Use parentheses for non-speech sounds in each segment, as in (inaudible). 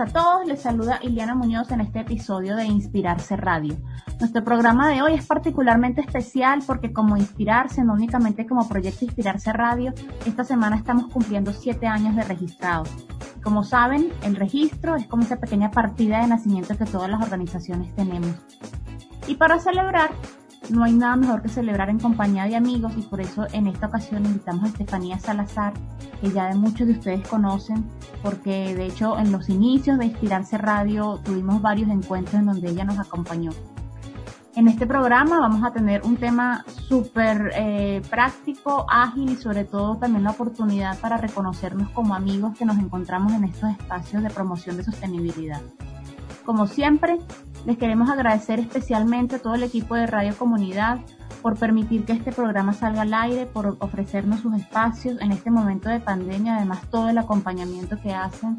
A todos. Les saluda Iliana Muñoz en este episodio de Inspirarse Radio. Nuestro programa de hoy es particularmente especial porque como Inspirarse, no únicamente como proyecto Inspirarse Radio, esta semana estamos cumpliendo siete años de registrados. Como saben, el registro es como esa pequeña partida de nacimiento que todas las organizaciones tenemos. Y para celebrar, no hay nada mejor que celebrar en compañía de amigos y por eso en esta ocasión invitamos a Estefanía Salazar, que ya de muchos de ustedes conocen, porque de hecho en los inicios de Inspirarse Radio tuvimos varios encuentros en donde ella nos acompañó. En este programa vamos a tener un tema súper eh, práctico, ágil y sobre todo también la oportunidad para reconocernos como amigos que nos encontramos en estos espacios de promoción de sostenibilidad. Como siempre, les queremos agradecer especialmente a todo el equipo de Radio Comunidad por permitir que este programa salga al aire, por ofrecernos sus espacios en este momento de pandemia, además todo el acompañamiento que hacen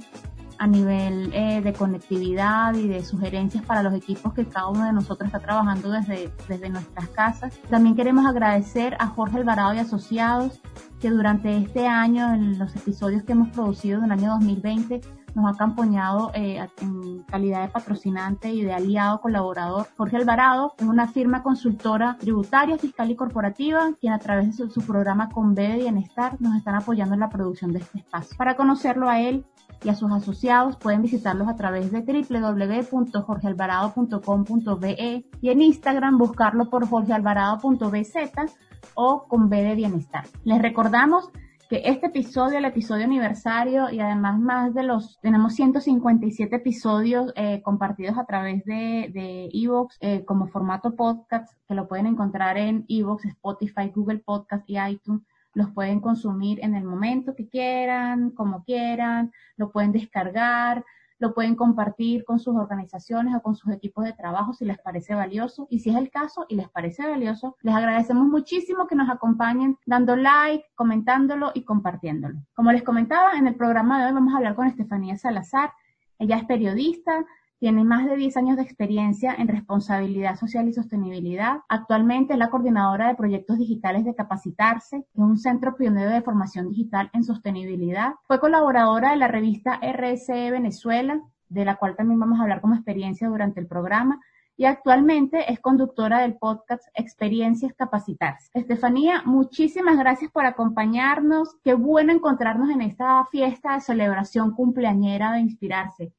a nivel eh, de conectividad y de sugerencias para los equipos que cada uno de nosotros está trabajando desde, desde nuestras casas. También queremos agradecer a Jorge Alvarado y Asociados, que durante este año, en los episodios que hemos producido en el año 2020, nos ha acompañado eh, en calidad de patrocinante y de aliado colaborador. Jorge Alvarado es una firma consultora tributaria, fiscal y corporativa, quien a través de su, programa Conve de Bienestar nos están apoyando en la producción de este espacio. Para conocerlo a él y a sus asociados pueden visitarlos a través de www.jorgealvarado.com.be y en Instagram buscarlo por jorgealvarado.bz o con B de Bienestar. Les recordamos que este episodio, el episodio aniversario y además más de los, tenemos 157 episodios eh, compartidos a través de, de Evox eh, como formato podcast, que lo pueden encontrar en Evox, Spotify, Google Podcast y iTunes. Los pueden consumir en el momento que quieran, como quieran, lo pueden descargar, lo pueden compartir con sus organizaciones o con sus equipos de trabajo si les parece valioso. Y si es el caso y les parece valioso, les agradecemos muchísimo que nos acompañen dando like, comentándolo y compartiéndolo. Como les comentaba, en el programa de hoy vamos a hablar con Estefanía Salazar. Ella es periodista, tiene más de 10 años de experiencia en responsabilidad social y sostenibilidad. Actualmente es la coordinadora de proyectos digitales de Capacitarse, que es un centro pionero de formación digital en sostenibilidad. Fue colaboradora de la revista RSE Venezuela, de la cual también vamos a hablar como experiencia durante el programa. Y actualmente es conductora del podcast Experiencias Capacitarse. Estefanía, muchísimas gracias por acompañarnos. Qué bueno encontrarnos en esta fiesta de celebración cumpleañera de Inspirarse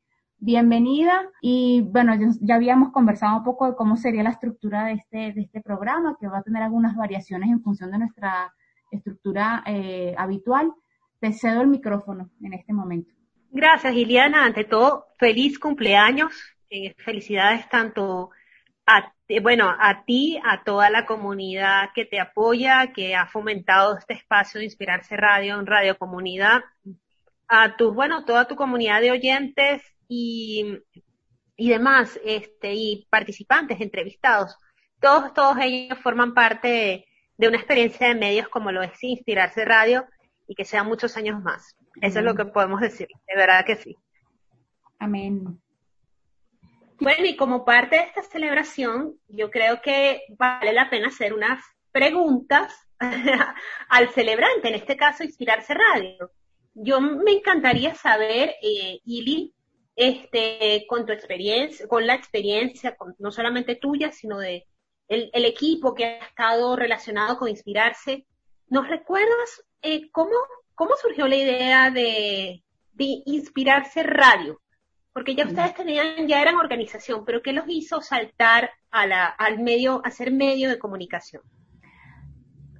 bienvenida y bueno, ya, habíamos conversado un poco de cómo sería la estructura de este, de este programa, que va a tener algunas variaciones en función de nuestra estructura eh, habitual. Te cedo el micrófono en este momento. Gracias, Iliana. Ante todo, feliz cumpleaños. Eh, felicidades tanto a, bueno, a ti, a toda la comunidad que te apoya, que ha fomentado este espacio de Inspirarse Radio en Radio Comunidad, a tu, bueno, toda tu comunidad de oyentes y, y demás, este, y participantes, entrevistados, todos, todos ellos forman parte de, una experiencia de medios como lo es Inspirarse Radio y que sean muchos años más. Eso es lo que podemos decir, de verdad que sí. Amén. Bueno, y como parte de esta celebración, yo creo que vale la pena hacer unas preguntas (laughs) al celebrante, en este caso Inspirarse Radio. Yo me encantaría saber, eh, Ili, este, con tu experiencia, con la experiencia, no solamente tuya, sino de el, equipo que ha estado relacionado con Inspirarse. ¿Nos recuerdas eh, cómo, cómo surgió la idea de, de Inspirarse Radio? Porque ya ustedes tenían, ya eran organización, pero ¿qué los hizo saltar a la, al medio, a ser medio de comunicación?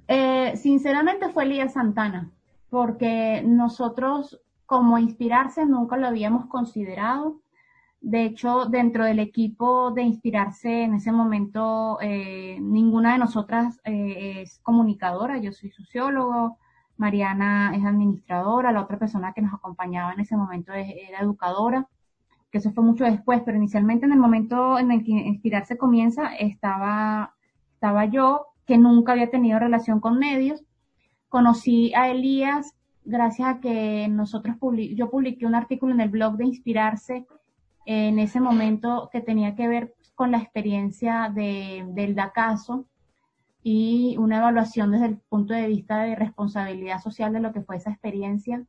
Eh, sinceramente fue Lía Santana, porque nosotros como inspirarse nunca lo habíamos considerado. De hecho, dentro del equipo de inspirarse en ese momento, eh, ninguna de nosotras eh, es comunicadora. Yo soy sociólogo, Mariana es administradora, la otra persona que nos acompañaba en ese momento era educadora, que eso fue mucho después, pero inicialmente en el momento en el que Inspirarse comienza, estaba, estaba yo, que nunca había tenido relación con medios. Conocí a Elías gracias a que nosotros yo publiqué un artículo en el blog de Inspirarse en ese momento que tenía que ver con la experiencia de, del DACASO y una evaluación desde el punto de vista de responsabilidad social de lo que fue esa experiencia.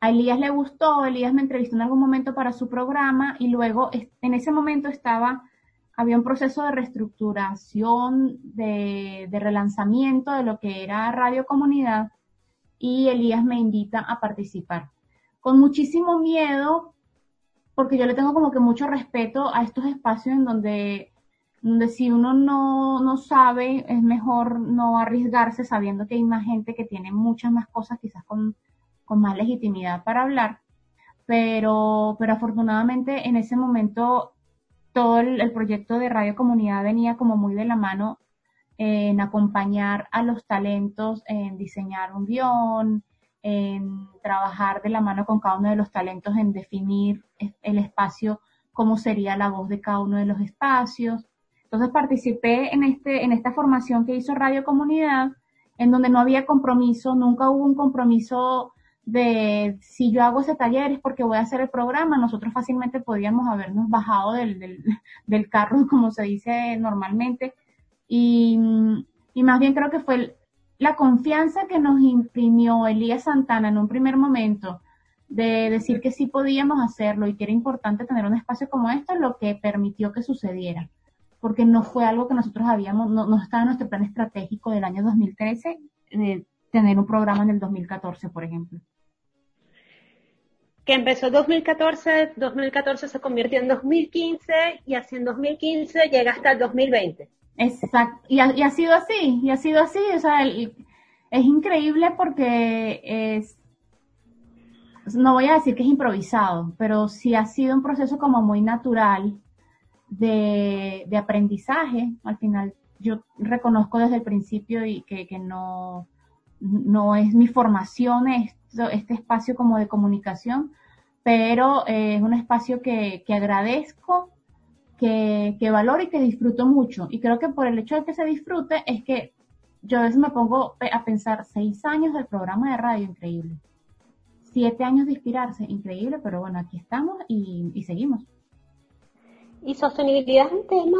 A Elías le gustó, Elías me entrevistó en algún momento para su programa y luego en ese momento estaba, había un proceso de reestructuración, de, de relanzamiento de lo que era Radio Comunidad y Elías me invita a participar. Con muchísimo miedo, porque yo le tengo como que mucho respeto a estos espacios en donde, donde si uno no, no sabe, es mejor no arriesgarse sabiendo que hay más gente que tiene muchas más cosas, quizás con, con más legitimidad para hablar. Pero, pero afortunadamente en ese momento todo el, proyecto de Radio Comunidad venía como muy de la mano en acompañar a los talentos, en diseñar un guion, en trabajar de la mano con cada uno de los talentos, en definir el espacio, cómo sería la voz de cada uno de los espacios. Entonces participé en, este, en esta formación que hizo Radio Comunidad, en donde no había compromiso, nunca hubo un compromiso de si yo hago ese taller es porque voy a hacer el programa, nosotros fácilmente podíamos habernos bajado del, del, (laughs) del carro, (laughs) como se dice normalmente, y, y más bien creo que fue la confianza que nos imprimió Elías Santana en un primer momento de decir que sí podíamos hacerlo y que era importante tener un espacio como este, lo que permitió que sucediera. Porque no fue algo que nosotros habíamos, no, no estaba en nuestro plan estratégico del año 2013 de tener un programa en el 2014, por ejemplo. Que empezó en 2014, 2014 se convirtió en 2015 y así en 2015 llega hasta el 2020. Exacto, y ha, y ha, sido así, y ha sido así, o sea, es increíble porque es, no voy a decir que es improvisado, pero sí ha sido un proceso como muy natural de, de aprendizaje. Al final, yo reconozco desde el principio y que, que no, no es mi formación esto, este espacio como de comunicación, pero es un espacio que, que agradezco que, que valoro y que disfruto mucho. Y creo que por el hecho de que se disfrute es que yo a veces me pongo a pensar seis años del programa de radio, increíble. Siete años de inspirarse, increíble, pero bueno, aquí estamos y, y seguimos. Y sostenibilidad es un tema,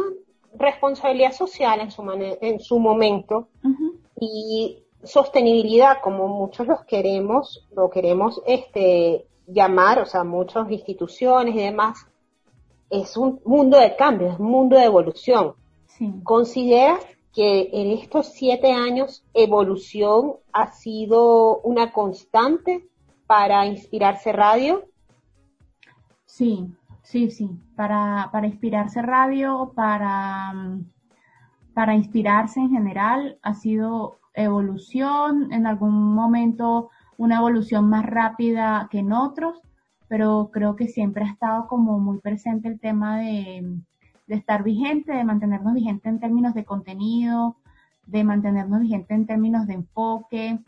responsabilidad social en su, en su momento, uh -huh. y sostenibilidad, como muchos los queremos, lo queremos este, llamar, o sea, muchas instituciones y demás, es un mundo de cambio, es un mundo de evolución. Sí. ¿Consideras que en estos siete años evolución ha sido una constante para Inspirarse Radio? Sí, sí, sí. Para, para Inspirarse Radio, para, para inspirarse en general, ha sido evolución, en algún momento una evolución más rápida que en otros, pero creo que siempre ha estado como muy presente el tema de, de estar vigente, de mantenernos vigente en términos de contenido, de mantenernos vigente en términos de enfoque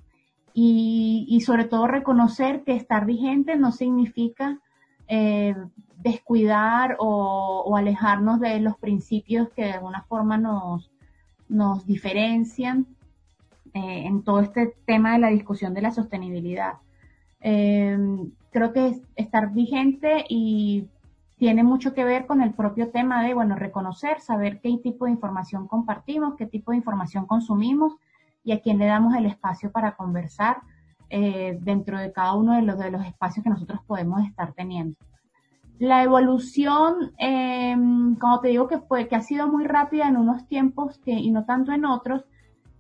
y, y sobre todo reconocer que estar vigente no significa eh, descuidar o, o, alejarnos de los principios que de alguna forma nos, nos diferencian eh, en todo este tema de la discusión de la sostenibilidad. Eh, creo que es estar vigente y tiene mucho que ver con el propio tema de, bueno, reconocer, saber qué tipo de información compartimos, qué tipo de información consumimos y a quién le damos el espacio para conversar eh, dentro de cada uno de los, de los espacios que nosotros podemos estar teniendo. La evolución, eh, como te digo que fue, que ha sido muy rápida en unos tiempos que, y no tanto en otros,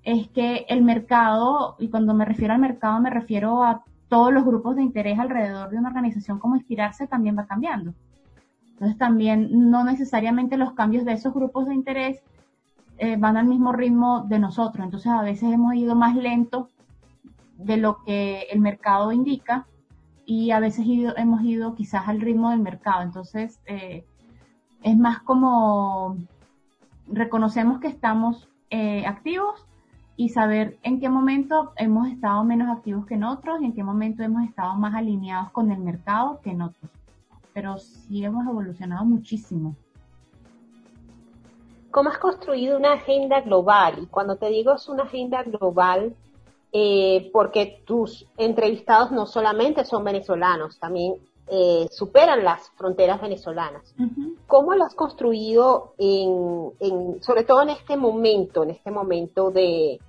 es que el mercado, y cuando me refiero al mercado me refiero a todos los grupos de interés alrededor de una organización como Inspirarse también va cambiando. Entonces también no necesariamente los cambios de esos grupos de interés eh, van al mismo ritmo de nosotros. Entonces a veces hemos ido más lento de lo que el mercado indica y a veces hemos ido quizás al ritmo del mercado. Entonces eh, es más como reconocemos que estamos eh, activos y saber en qué momento hemos estado menos activos que en otros y en qué momento hemos estado más alineados con el mercado que en otros. Pero sí hemos evolucionado muchísimo. ¿Cómo has construido una agenda global? Y cuando te digo es una agenda global, eh, porque tus entrevistados no solamente son venezolanos, también eh, superan las fronteras venezolanas. ¿Cómo lo has construido, en, sobre todo en este momento, en este momento de,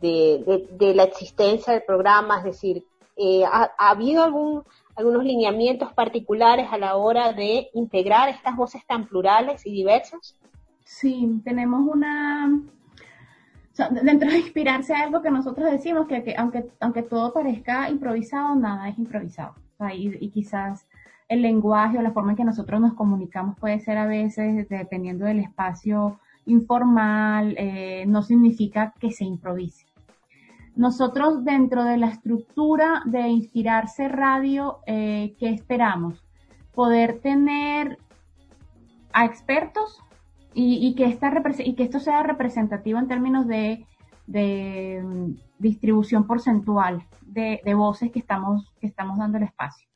de, la existencia del programa? Es decir, eh, ¿ha, habido algún, algunos lineamientos particulares a la hora de integrar estas voces tan plurales y diversas? Sí, tenemos una... dentro de inspirarse algo que nosotros decimos, que, aunque, aunque todo parezca improvisado, nada es improvisado. y, quizás el lenguaje o la forma en que nosotros nos comunicamos puede ser a veces, dependiendo del espacio informal, eh, no significa que se improvise. Nosotros dentro de la estructura de Inspirarse Radio, eh, ¿qué esperamos? Poder tener a expertos y, que esto sea representativo en términos de, mm, distribución porcentual de, de, voces que estamos, que estamos dando el espacio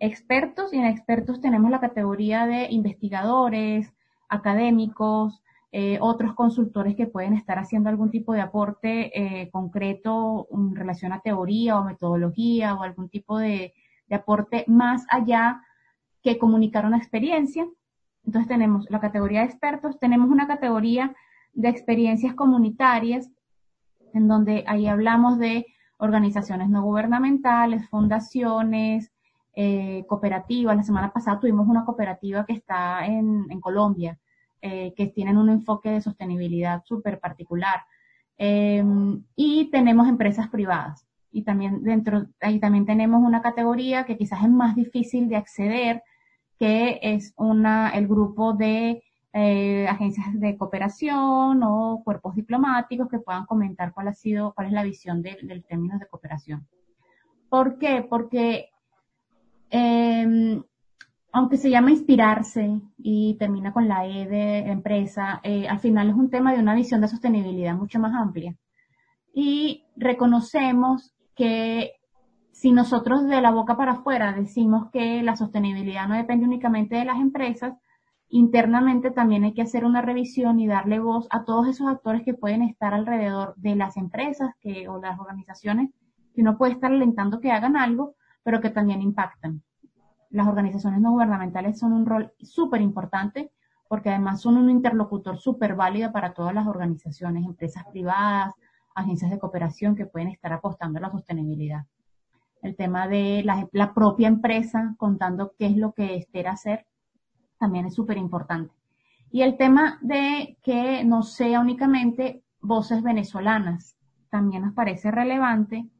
expertos y en expertos tenemos la categoría de investigadores, académicos, eh, otros consultores que pueden estar haciendo algún tipo de aporte eh, concreto en relación a teoría o metodología o algún tipo de, de aporte más allá que comunicar una experiencia. Entonces tenemos la categoría de expertos, tenemos una categoría de experiencias comunitarias, en donde ahí hablamos de organizaciones no gubernamentales, fundaciones, eh, cooperativas. La semana pasada tuvimos una cooperativa que está en, en Colombia, eh, que tienen un enfoque de sostenibilidad súper particular. Em, y tenemos empresas privadas. Y también dentro, ahí también tenemos una categoría que quizás es más difícil de acceder, que es una, el grupo de eh, agencias de cooperación o cuerpos diplomáticos que puedan comentar cuál ha sido, cuál es la visión del de términos de cooperación. ¿Por qué? Porque eh, aunque se llama inspirarse y termina con la E de empresa, eh, al final es un tema de una visión de sostenibilidad mucho más amplia. Y reconocemos que si nosotros de la boca para afuera decimos que la sostenibilidad no depende únicamente de las empresas, internamente también hay que hacer una revisión y darle voz a todos esos actores que pueden estar alrededor de las empresas que, o las organizaciones que uno puede estar alentando que hagan algo, pero que también impactan. Las organizaciones no gubernamentales son un rol súper importante porque además son un interlocutor súper válido para todas las organizaciones, empresas privadas, agencias de cooperación que pueden estar apostando a la sostenibilidad. El tema de la, propia empresa contando qué es lo que espera hacer también es súper importante. Y el tema de que no sea únicamente voces venezolanas también nos parece relevante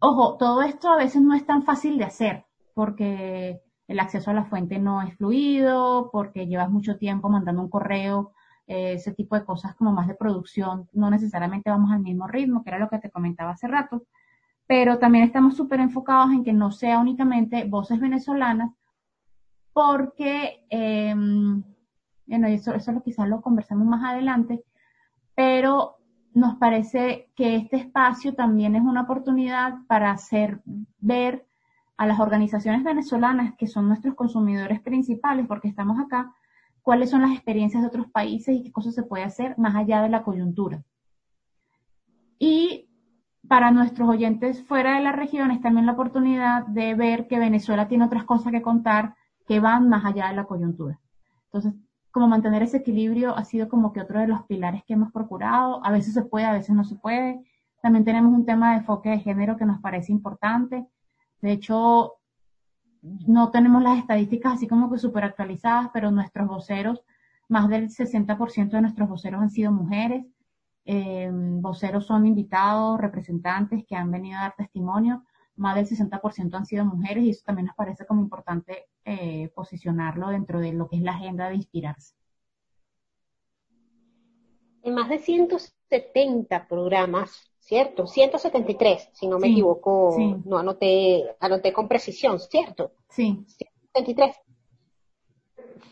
Ojo, todo esto a veces no es tan fácil de hacer porque el acceso a la fuente no es fluido, porque llevas mucho tiempo mandando un correo, eh, ese tipo de cosas como más de producción, no necesariamente vamos al mismo ritmo, que era lo que te comentaba hace rato, pero también estamos súper enfocados en que no sea únicamente voces venezolanas, porque, eh, bueno, eso, eso quizás lo conversamos más adelante, pero nos parece que este espacio también es una oportunidad para hacer ver a las organizaciones venezolanas, que son nuestros consumidores principales, porque estamos acá, cuáles son las experiencias de otros países y qué cosas se puede hacer más allá de la coyuntura. Y para nuestros oyentes fuera de la región es también la oportunidad de ver que Venezuela tiene otras cosas que contar que van más allá de la coyuntura. Entonces, como mantener ese equilibrio ha sido como que otro de los pilares que hemos procurado. A veces se puede, a veces no se puede. También tenemos un tema de enfoque de género que nos parece importante. De hecho, no tenemos las estadísticas así como que súper actualizadas, pero nuestros voceros, más del 60% de nuestros voceros han sido mujeres. Eh, voceros son invitados, representantes que han venido a dar testimonio más del 60% han sido mujeres y eso también nos parece como importante eh, posicionarlo dentro de lo que es la agenda de inspirarse. En más de 170 programas, ¿cierto? 173, si no me equivoco, no anoté, anoté con precisión, ¿cierto? Sí. 173.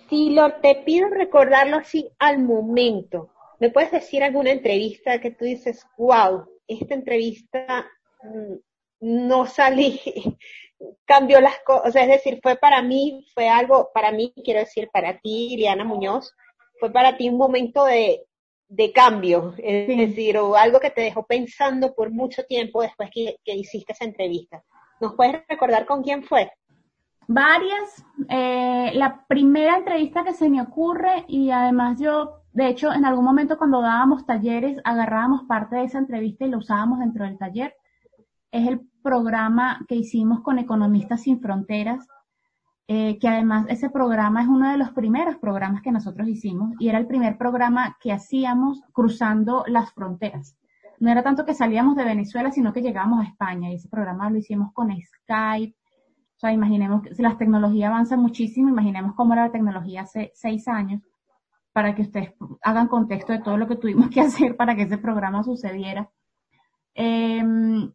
Si lo te pido recordarlo así al momento, ¿Me puedes decir alguna entrevista que tú dices, wow, esta entrevista mm, no salí, (laughs) cambió las cosas, o sea, es decir, fue para mí, fue algo, para mí, quiero decir, para ti, Iriana Muñoz, fue para ti un momento de, de cambio, es decir, o algo que te dejó pensando por mucho tiempo después que, que hiciste esa entrevista. ¿Nos puedes recordar con quién fue? Varias. Eh, la primera entrevista que se me ocurre y además yo, de hecho, en algún momento cuando dábamos talleres, agarrábamos parte de esa entrevista y lo usábamos dentro del taller. Es el programa que hicimos con Economistas Sin Fronteras, eh, que además ese programa es uno de los primeros programas que nosotros hicimos y era el primer programa que hacíamos cruzando las fronteras. No era tanto que salíamos de Venezuela, sino que llegábamos a España y ese programa lo hicimos con Skype, o sea, imaginemos que si las tecnologías avanzan muchísimo, imaginemos cómo era la tecnología hace seis años, para que ustedes hagan contexto de todo lo que tuvimos (laughs) que hacer para que ese programa sucediera. Em,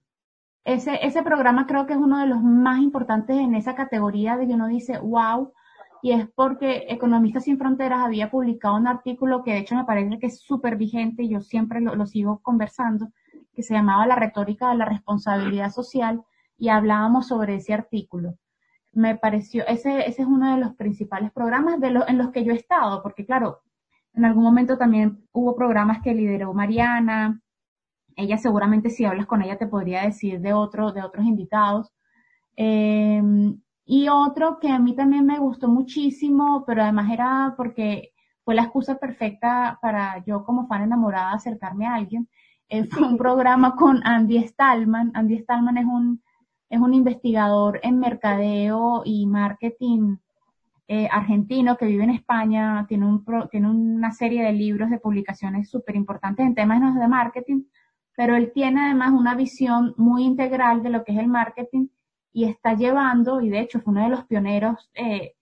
ese, ese programa creo que es uno de los más importantes en esa categoría de que uno dice, wow, y es porque Economistas Sin Fronteras había publicado un artículo que de hecho me parece que es súper vigente y yo siempre lo, lo, sigo conversando, que se llamaba La retórica de la responsabilidad social, y hablábamos sobre ese artículo. Me pareció, ese, ese es uno de los principales programas de en los que yo he estado, porque claro, en algún momento también hubo programas que lideró Mariana, ella seguramente si hablas con ella te podría decir de otro, de otros invitados. Em, y otro que a mí también me gustó muchísimo, pero además era porque fue la excusa perfecta para yo como fan enamorada acercarme a alguien. Eh, fue un programa con Andy Stallman. Andy Stallman es un es un investigador en mercadeo y marketing eh, argentino que vive en España, tiene, un tiene una serie de libros de publicaciones súper importantes en temas de marketing, pero él tiene además una visión muy integral de lo que es el marketing y está llevando, y de hecho fue uno de los pioneros eh,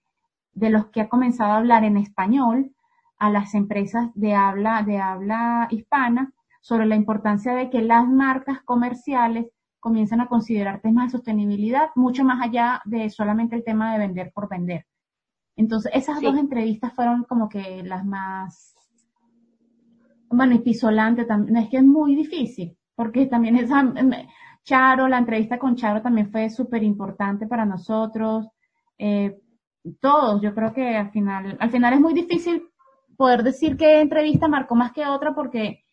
de los que ha comenzado a hablar en español a las empresas de habla, de habla hispana sobre la importancia de que las marcas comerciales comienzan a considerar temas de sostenibilidad mucho más allá de solamente el tema de vender por vender. Entonces, esas dos entrevistas fueron como que las más, pisolante también, es que es muy difícil, porque también esa, Charo, la entrevista con Charo también fue súper importante para nosotros, eh, todos, yo creo que al final, al final es muy difícil poder decir qué entrevista marcó más que otra porque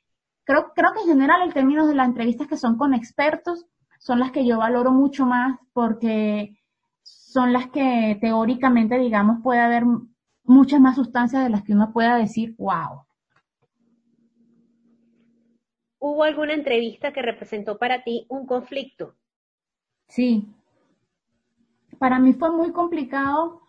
creo, creo que en general en términos de las entrevistas que son con expertos, son las que yo valoro mucho más porque son las que teóricamente, digamos, puede haber muchas más sustancias de las que uno pueda decir, wow. ¿Hubo alguna entrevista que representó para ti un conflicto? Sí. Para mí fue muy complicado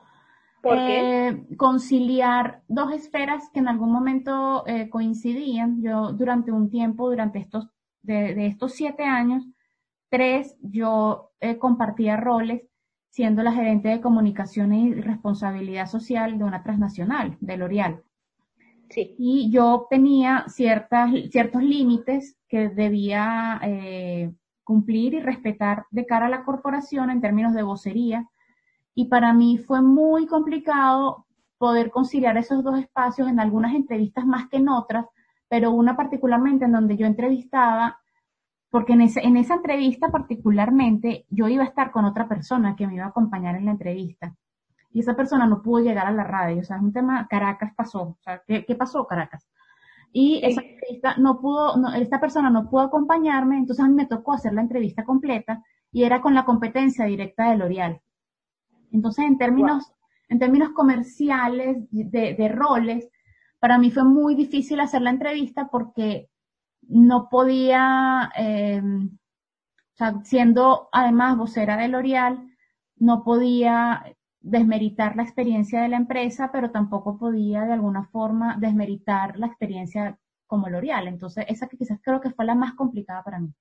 eh, conciliar dos esferas que en algún momento eh, coincidían. Yo durante un tiempo, durante estos, de estos siete años, Tres, yo eh, compartía roles siendo la gerente de comunicación y responsabilidad social de una transnacional, de L'Oreal. Y yo tenía ciertas, ciertos límites que debía eh, cumplir y respetar de cara a la corporación en términos de vocería. Y para mí fue muy complicado poder conciliar esos dos espacios en algunas entrevistas más que en otras, pero una particularmente en donde yo entrevistaba porque en, ese, en esa entrevista particularmente yo iba a estar con otra persona que me iba a acompañar en la entrevista. Y esa persona no pudo llegar a la radio. O sea, es un tema, Caracas pasó. O sea, ¿qué, qué pasó Caracas? Y esa entrevista no pudo, no, esta persona no pudo acompañarme, entonces a mí me tocó hacer la entrevista completa y era con la competencia directa de L'Oreal. Entonces, en términos, en términos comerciales, de, de roles, para mí fue muy difícil hacer la entrevista porque no podía, eh, o sea, siendo además vocera de L'Oreal, no podía desmeritar la experiencia de la empresa, pero tampoco podía de alguna forma desmeritar la experiencia como L'Oreal. Entonces, esa que quizás creo que fue la más complicada para mí.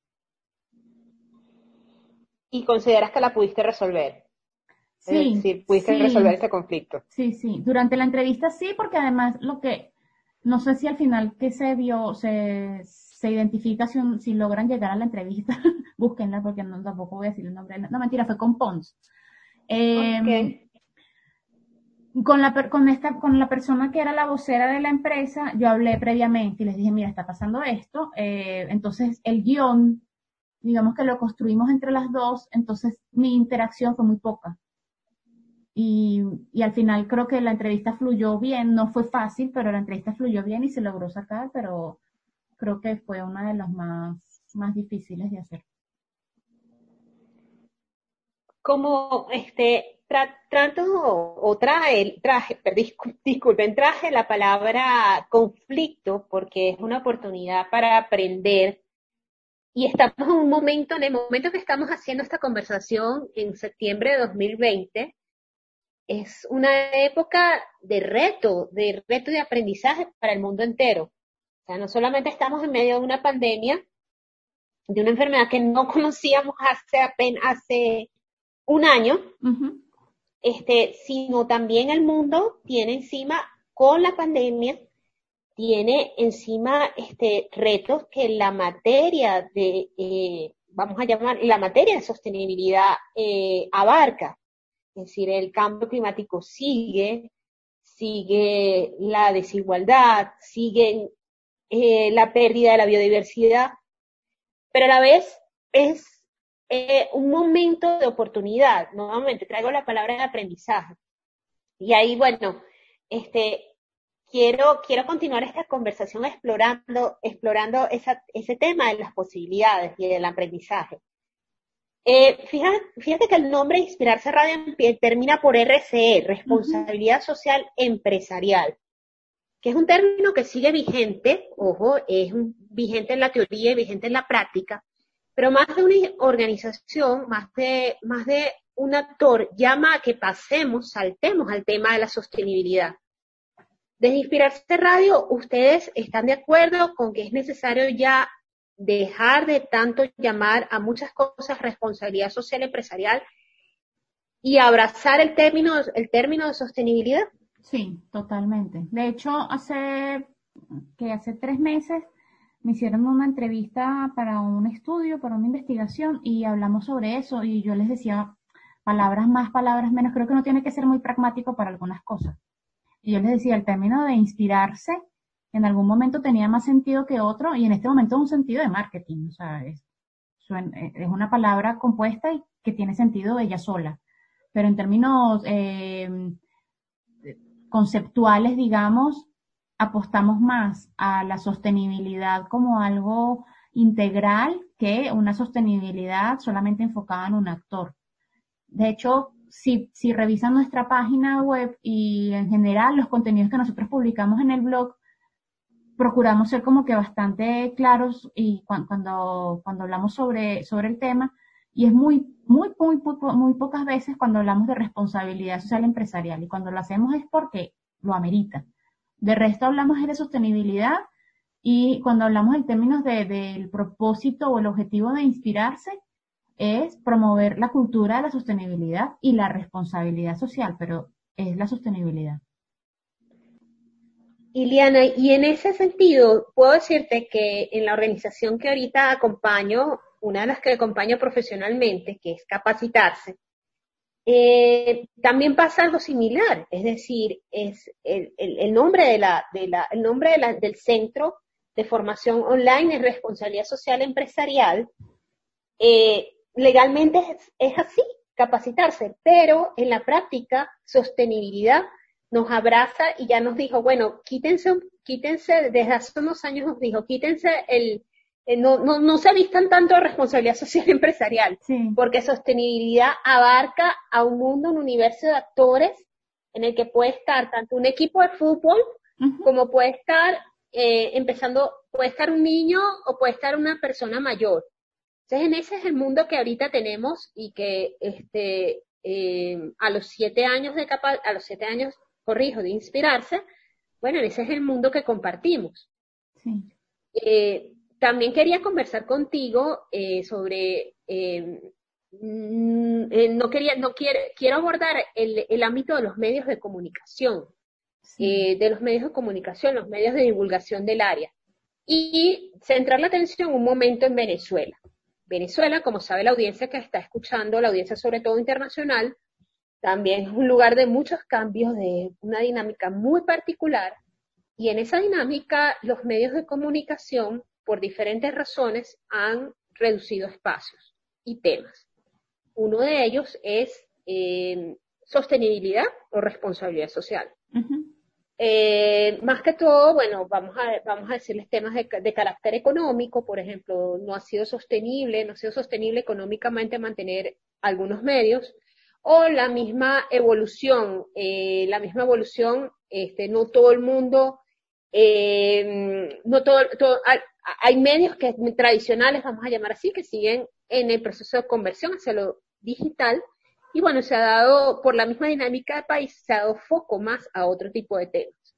¿Y consideras que la pudiste resolver? Sí. Sí, pudiste resolver ese conflicto. Sí, sí. Durante la entrevista sí, porque además lo que, no sé si al final que se vio, se, se identifica si, logran llegar a la entrevista, (laughs) búsquenla porque no, tampoco voy a decir el nombre. No, mentira, fue con Pons. Con la, con, esta, con la persona que era la vocera de la empresa, yo hablé previamente y les dije, mira, está pasando esto. Eh, entonces, el guion, digamos que lo construimos entre las dos, entonces mi interacción fue muy poca. Y, y, al final creo que la entrevista fluyó bien, no fue fácil, pero la entrevista fluyó bien y se logró sacar, pero creo que fue una de las más, más difíciles de hacer. Como este, trato o traje, traje, disculpen, traje la palabra conflicto porque es una oportunidad para aprender y estamos en un momento, en el momento que estamos haciendo esta conversación en septiembre de 2020, es una época de reto, de reto de aprendizaje para el mundo entero. O sea, no solamente estamos en medio de una pandemia, de una enfermedad que no (laughs) conocíamos hace apenas hace un año, este, sino también el mundo tiene encima, con la pandemia, tiene encima este, retos que la materia de, eh, vamos a llamar, la materia de sostenibilidad eh, abarca. Es decir, el cambio climático sigue, sigue la desigualdad, sigue eh, la pérdida de la biodiversidad, pero a la vez es eh, un momento de oportunidad. Nuevamente, traigo la palabra de aprendizaje. Y ahí, bueno, este, quiero, quiero continuar esta conversación explorando, explorando esa, ese tema de las posibilidades y del aprendizaje. Eh, fíjate, fíjate, que el nombre Inspirarse Radio termina por RCE, Responsabilidad Social Empresarial, que es un término que sigue vigente, ojo, es vigente en la teoría y vigente en la práctica, pero más de una organización, más de, más de un actor llama a que pasemos, saltemos al tema de la sostenibilidad. Desde Inspirarse Radio, ¿ustedes están de acuerdo con que es necesario ya dejar de tanto llamar a muchas cosas responsabilidad social empresarial y abrazar el término, el término de sostenibilidad? Sí, totalmente. De hecho, hace que hace tres meses me hicieron una entrevista para un estudio, para una investigación y hablamos sobre eso y yo les decía palabras más, palabras menos, creo que no tiene que ser muy pragmático para algunas cosas. Y yo les decía, el término de inspirarse en algún momento tenía más sentido que otro y en este momento es un sentido de marketing, o sea, es, es una palabra compuesta y que tiene sentido ella sola. Pero en términos eh, conceptuales, digamos, apostamos más a la sostenibilidad como algo integral que una sostenibilidad solamente enfocada en un actor. De hecho, si, si revisan nuestra página web y en general los contenidos que nosotros publicamos en el blog, procuramos ser como que bastante claros y cuando, cuando hablamos sobre, sobre el tema, y es muy, muy, muy, muy, muy pocas veces cuando hablamos de responsabilidad social empresarial, y cuando lo hacemos es porque lo amerita. De resto hablamos de sostenibilidad y cuando hablamos en términos del propósito o el objetivo de inspirarse, es promover la cultura de la sostenibilidad y la responsabilidad social, pero es la sostenibilidad. Iliana, y en ese sentido, puedo decirte que en la organización que ahorita acompaño, una de las que acompaño profesionalmente, que es capacitarse, eh, también pasa algo similar, es decir, es el, el, nombre, de la, de la, el nombre de la, del centro de formación online es responsabilidad social empresarial. Eh, legalmente es, es, así, capacitarse, pero en la práctica, sostenibilidad nos abraza y ya nos dijo, bueno, quítense, quítense, desde hace unos años nos dijo, quítense el, no, no, no, se avistan tanto responsabilidad (laughs) social empresarial, porque sostenibilidad abarca a un mundo, un universo de actores en el que puede estar tanto un equipo de fútbol como puede estar eh, empezando, puede estar un niño o puede estar una persona mayor. Entonces, en ese es el mundo que ahorita tenemos y que este, eh, a los siete años de capa a los siete años, corrijo, de inspirarse, bueno, ese es el mundo que compartimos. Sí. Eh, también quería conversar contigo eh, sobre, em, mm, eh, no quería, no quiero, quiero abordar el, el ámbito de los medios de comunicación, eh, de los medios de comunicación, los medios de divulgación del área, y centrar la atención un momento en Venezuela. Venezuela, como sabe la audiencia que está escuchando, la audiencia sobre todo internacional, también es un lugar de muchos cambios, de una dinámica muy particular, y en esa dinámica los medios de comunicación, por diferentes razones, han reducido espacios y temas. Uno de ellos es eh, sostenibilidad o responsabilidad social. Eh, más que todo, bueno, vamos a, vamos a decirles temas de, carácter económico, por ejemplo, no ha sido sostenible, no ha sido sostenible económicamente mantener algunos medios, o la misma evolución, eh, la misma evolución, este, no todo el mundo, eh, no todo, hay medios que tradicionales, vamos a llamar así, que siguen en el proceso de conversión hacia lo digital, y bueno, se ha dado, por la misma dinámica del país, se ha dado foco más a otro tipo de temas.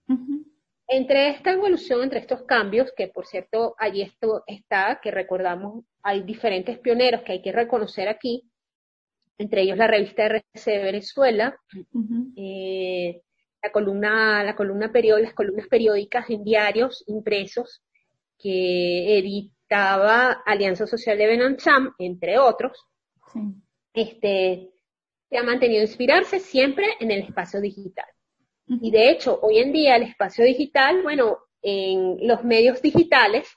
Entre esta evolución, entre estos cambios, que por cierto, allí esto está, que recordamos, hay diferentes pioneros que hay que reconocer aquí, entre ellos la revista RC de Venezuela, eh, la columna, la columna las columnas periódicas en diarios impresos que editaba Alianza Social de Benancham, entre otros. Este, se ha mantenido inspirarse siempre en el espacio digital. Y de hecho, hoy en día el espacio digital, bueno, en los medios digitales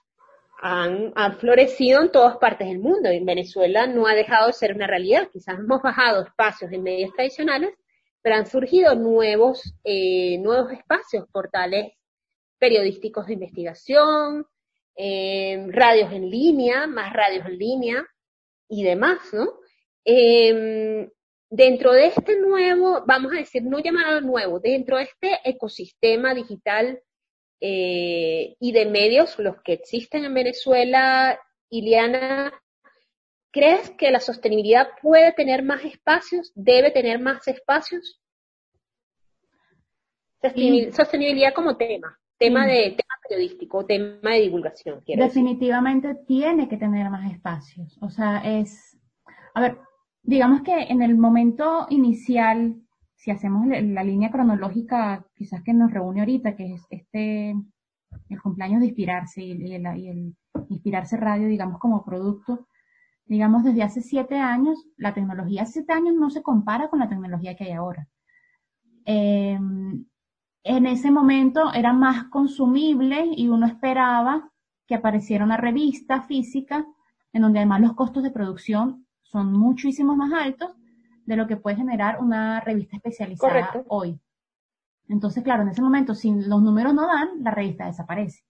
han, florecido en todas partes del mundo. En Venezuela no ha dejado de ser una realidad. Quizás hemos bajado espacios en medios tradicionales, pero han surgido nuevos, eh, nuevos espacios, portales periodísticos de investigación, eh, radios en línea, más radios en línea y demás, ¿no? Eh, dentro de este nuevo, vamos a decir, no llamarlo nuevo, dentro de este ecosistema digital eh, y de medios, los que existen en Venezuela, Iliana, ¿crees que la sostenibilidad puede tener más espacios? ¿Debe tener más espacios? Sostenibilidad como tema, tema de periodístico, tema de divulgación. Definitivamente tiene que tener más espacios. O sea, es, a ver, digamos que en el momento inicial, si hacemos la línea cronológica, quizás que nos reúne ahorita, que es este, el cumpleaños de Inspirarse y, el, Inspirarse Radio, digamos, como producto, digamos, desde hace siete años, la tecnología hace siete años no se compara con la tecnología que hay ahora. Em, en ese momento era más consumible y uno esperaba que apareciera una revista física en donde además los costos de producción son muchísimos más altos de lo que puede generar una revista especializada hoy. Entonces, claro, en ese momento, si los números no dan, la revista desaparece.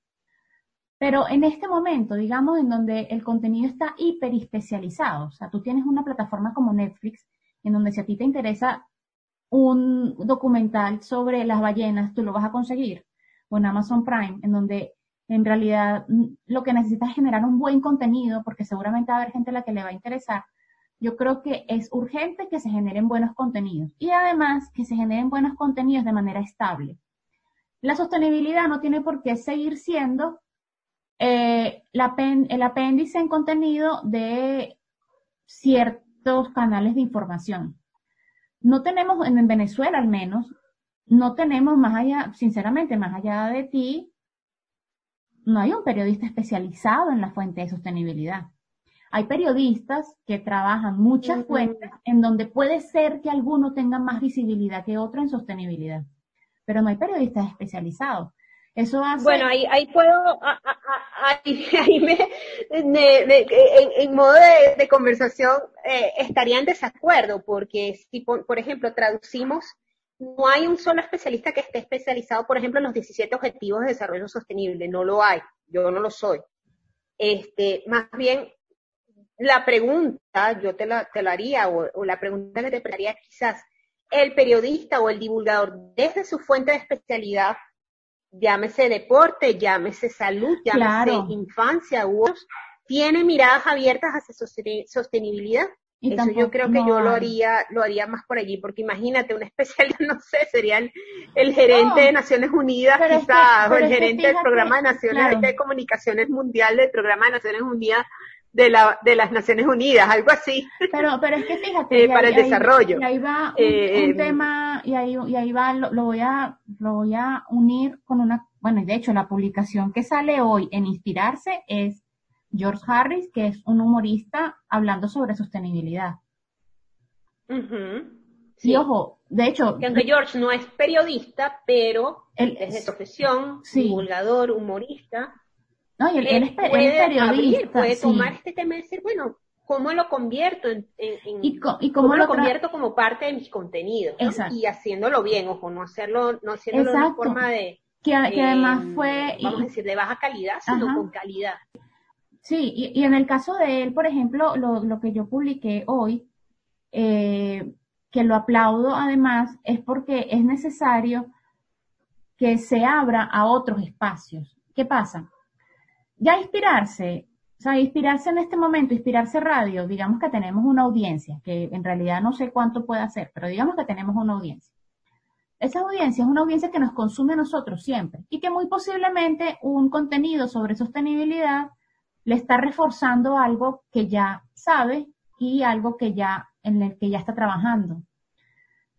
Pero en este momento, digamos, en donde el contenido está hiper especializado, o sea, tú tienes una plataforma como Netflix, en donde si a ti te interesa un documental sobre las ballenas, tú lo vas a conseguir, o en Amazon Prime, en donde en realidad lo que necesitas es generar un buen contenido, porque seguramente va a haber gente a la que le va a interesar, yo creo que es urgente que se generen buenos contenidos y además que se generen buenos contenidos de manera estable. La sostenibilidad no tiene por qué seguir siendo eh, el apéndice en contenido de ciertos canales de información. No tenemos, en Venezuela al menos, no tenemos más allá, sinceramente, más allá de ti, no hay un periodista especializado en la fuente de sostenibilidad. Hay periodistas que trabajan muchas fuentes en donde puede ser que alguno tenga más visibilidad que otro en sostenibilidad, pero no hay periodistas especializados. Eso hace... Bueno, ahí, ahí puedo, ahí, me, en, modo de, conversación eh, estaría en desacuerdo, porque si, por, por, ejemplo, traducimos, no hay un solo especialista que esté especializado, por ejemplo, en los 17 Objetivos de Desarrollo Sostenible, no lo hay, yo no lo soy. Este, más bien, la pregunta, yo te la, te la haría, o, la pregunta que te haría quizás, el periodista o el divulgador desde su fuente de especialidad, llámese deporte, llámese salud, llámese infancia, tiene miradas abiertas hacia sostenibilidad. Eso yo creo que yo lo haría, lo haría más por allí, porque imagínate, un especialista, (laughs) no sé, sería el, gerente de Naciones Unidas quizás, o el gerente del Programa de Naciones de Comunicaciones Mundial del Programa de Naciones Unidas de, la, de las Naciones Unidas, algo así. Pero, pero es que fíjate. (laughs) Eh, para el desarrollo. Y ahí va un, eh, em, tema, y ahí, y ahí va, lo, voy a, lo voy a unir con una, bueno, de hecho la publicación que sale hoy en Inspirarse es George Harris, que es un humorista hablando sobre sostenibilidad. Sí, ojo, de hecho... Que aunque George no es periodista, pero él, es de profesión, divulgador, humorista. No, y él, es, periodista. puede tomar este tema y decir, bueno, ¿cómo lo convierto en, y, cómo, lo, convierto como parte de mis contenidos? Y haciéndolo bien, ojo, no hacerlo, no haciéndolo de una forma de... Que, además fue... Vamos a decir, de baja calidad, sino con calidad. Sí, y, en el caso de él, por ejemplo, lo, lo que yo publiqué hoy, eh, que lo aplaudo además, es porque es necesario que se abra a otros espacios. ¿Qué pasa? Ya inspirarse, o sea, inspirarse en este momento, inspirarse radio, digamos que tenemos una audiencia, que en realidad no sé cuánto puede hacer, pero digamos que tenemos una audiencia. Esa audiencia es una audiencia que nos consume a nosotros siempre y que muy posiblemente un contenido sobre sostenibilidad le está reforzando algo que ya sabe y algo que ya en el que ya está trabajando.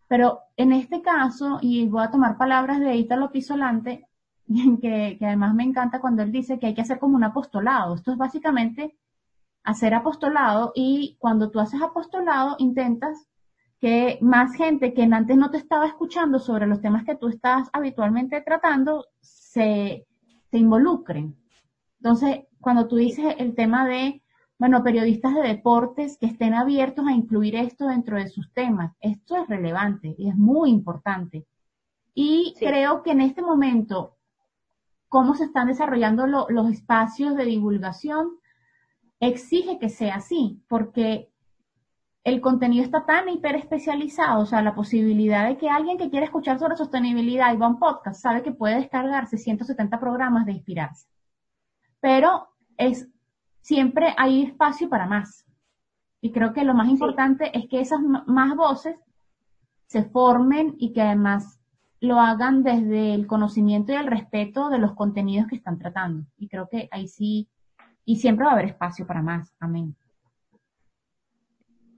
Pero en este caso, y voy a tomar palabras de Ítalo Pisolante, (laughs) que, que además me encanta cuando él dice que hay que hacer como un apostolado. Esto es básicamente hacer apostolado y cuando tú haces apostolado intentas que más gente que antes no te estaba escuchando sobre los temas que tú estás habitualmente tratando se, se involucren. Entonces, cuando tú dices el tema de bueno, periodistas de deportes que estén abiertos a incluir esto dentro de sus temas. Esto es relevante y es muy importante. Y creo que en este momento, cómo se están desarrollando los espacios de divulgación, exige que sea así, porque el contenido está tan hiper especializado, o sea, la posibilidad de que alguien que quiera escuchar sobre sostenibilidad y va a un podcast sabe que puede descargarse 170 programas de inspirarse. Pero es siempre hay espacio para más. Y creo que lo más importante es que esas más voces se formen y que además lo hagan desde el conocimiento y el respeto de los contenidos que están tratando. Y creo que ahí sí, y siempre va a haber espacio para más. Amén.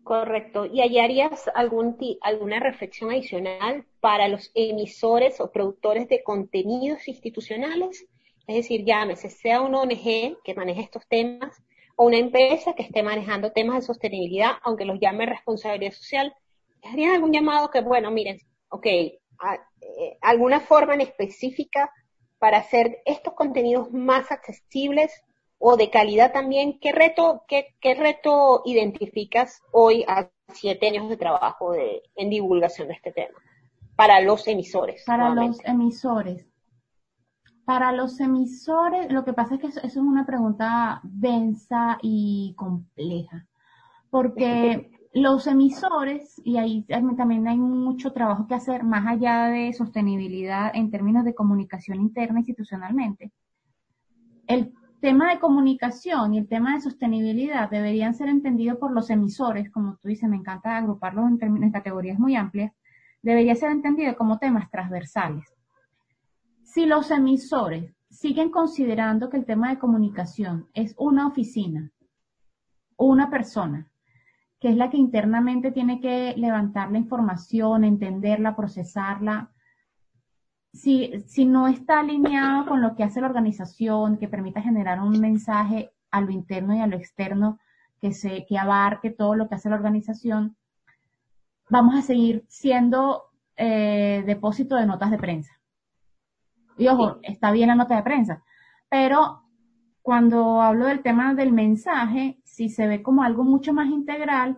Correcto. ¿Y ahí harías algún alguna reflexión adicional para los emisores o productores de contenidos institucionales es decir, llámese, sea una ONG que maneje estos temas o una empresa que esté manejando temas de sostenibilidad, aunque los llame responsabilidad social, ¿harían algún llamado que, bueno, miren, ok, eh, alguna forma en específica para hacer estos contenidos más accesibles o de calidad también? ¿Qué reto, qué, qué reto identificas hoy a siete años de trabajo de, en divulgación de este tema? Para los emisores. Para los emisores. Para los emisores, lo que pasa es que eso, es una pregunta densa y compleja, porque (laughs) los emisores, y ahí también hay mucho trabajo que hacer más allá de sostenibilidad en términos de comunicación interna institucionalmente. El tema de comunicación y el tema de sostenibilidad deberían ser entendidos por los emisores, como tú dices, me encanta agruparlos en, en categorías muy amplias, debería ser entendido como temas transversales. Si los emisores siguen considerando que el tema de comunicación es una oficina, una persona, que es la que internamente tiene que levantar la información, entenderla, procesarla, si, si no está alineado con lo que hace la organización, que permita generar un mensaje a lo interno y a lo externo, que, se, que abarque todo lo que hace la organización, vamos a seguir siendo eh, depósito de notas de prensa. Y ojo, está bien la nota de prensa, pero cuando hablo del tema del mensaje, si se ve como algo mucho más integral,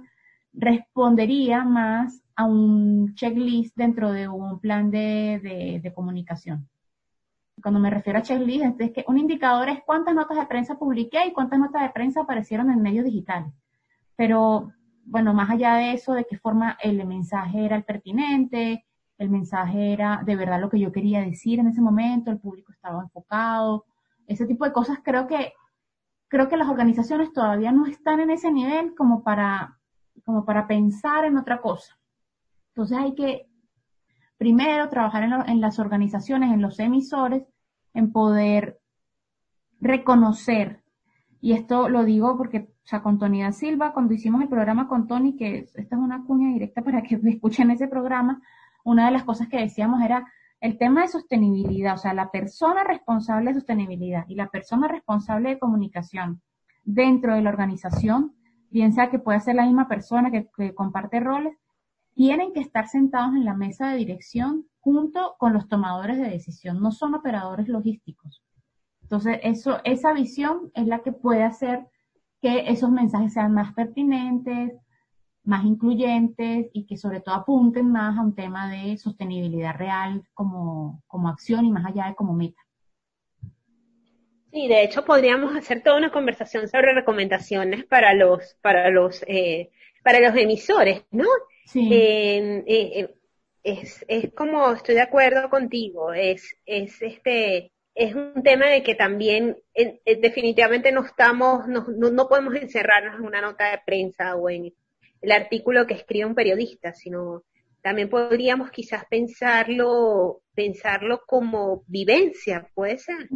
respondería más a un checklist dentro de un plan de, de, comunicación. Cuando me refiero a checklist, es que un indicador es cuántas notas de prensa publiqué y cuántas notas de prensa aparecieron en medios digitales. Pero, bueno, más allá de eso, de qué forma el mensaje era el pertinente, el mensaje era de verdad lo que yo quería decir en ese momento, el público estaba enfocado, ese tipo de cosas creo que creo que las organizaciones todavía no están en ese nivel como para como para pensar en otra cosa. Entonces hay que primero trabajar en, las organizaciones, en los emisores, en poder reconocer y esto lo digo porque, o sea, con Tony da Silva, cuando hicimos el programa con Tony, que esta es una cuña directa para que escuchen ese programa, una de las cosas que decíamos era el tema de sostenibilidad, o sea, la persona responsable de sostenibilidad y la persona responsable de comunicación dentro de la organización, bien sea que pueda ser la misma persona que, comparte roles, tienen que estar sentados en la mesa de dirección junto con los tomadores de decisión, no son operadores logísticos. Entonces, eso, esa visión es la que puede hacer que esos mensajes sean más pertinentes, más incluyentes y que sobre todo apunten más a un tema de sostenibilidad real como, como acción y más allá de como meta. Sí, de hecho podríamos hacer toda una conversación sobre recomendaciones para los, para los, eh, para los emisores, ¿no? Sí. Eh, eh, es, es como, estoy de acuerdo contigo, es, es este, es un tema de que también definitivamente no estamos, no, no, podemos encerrarnos en una nota de prensa o en el artículo que escribe un periodista, sino también podríamos quizás pensarlo, pensarlo como vivencia, puede ser.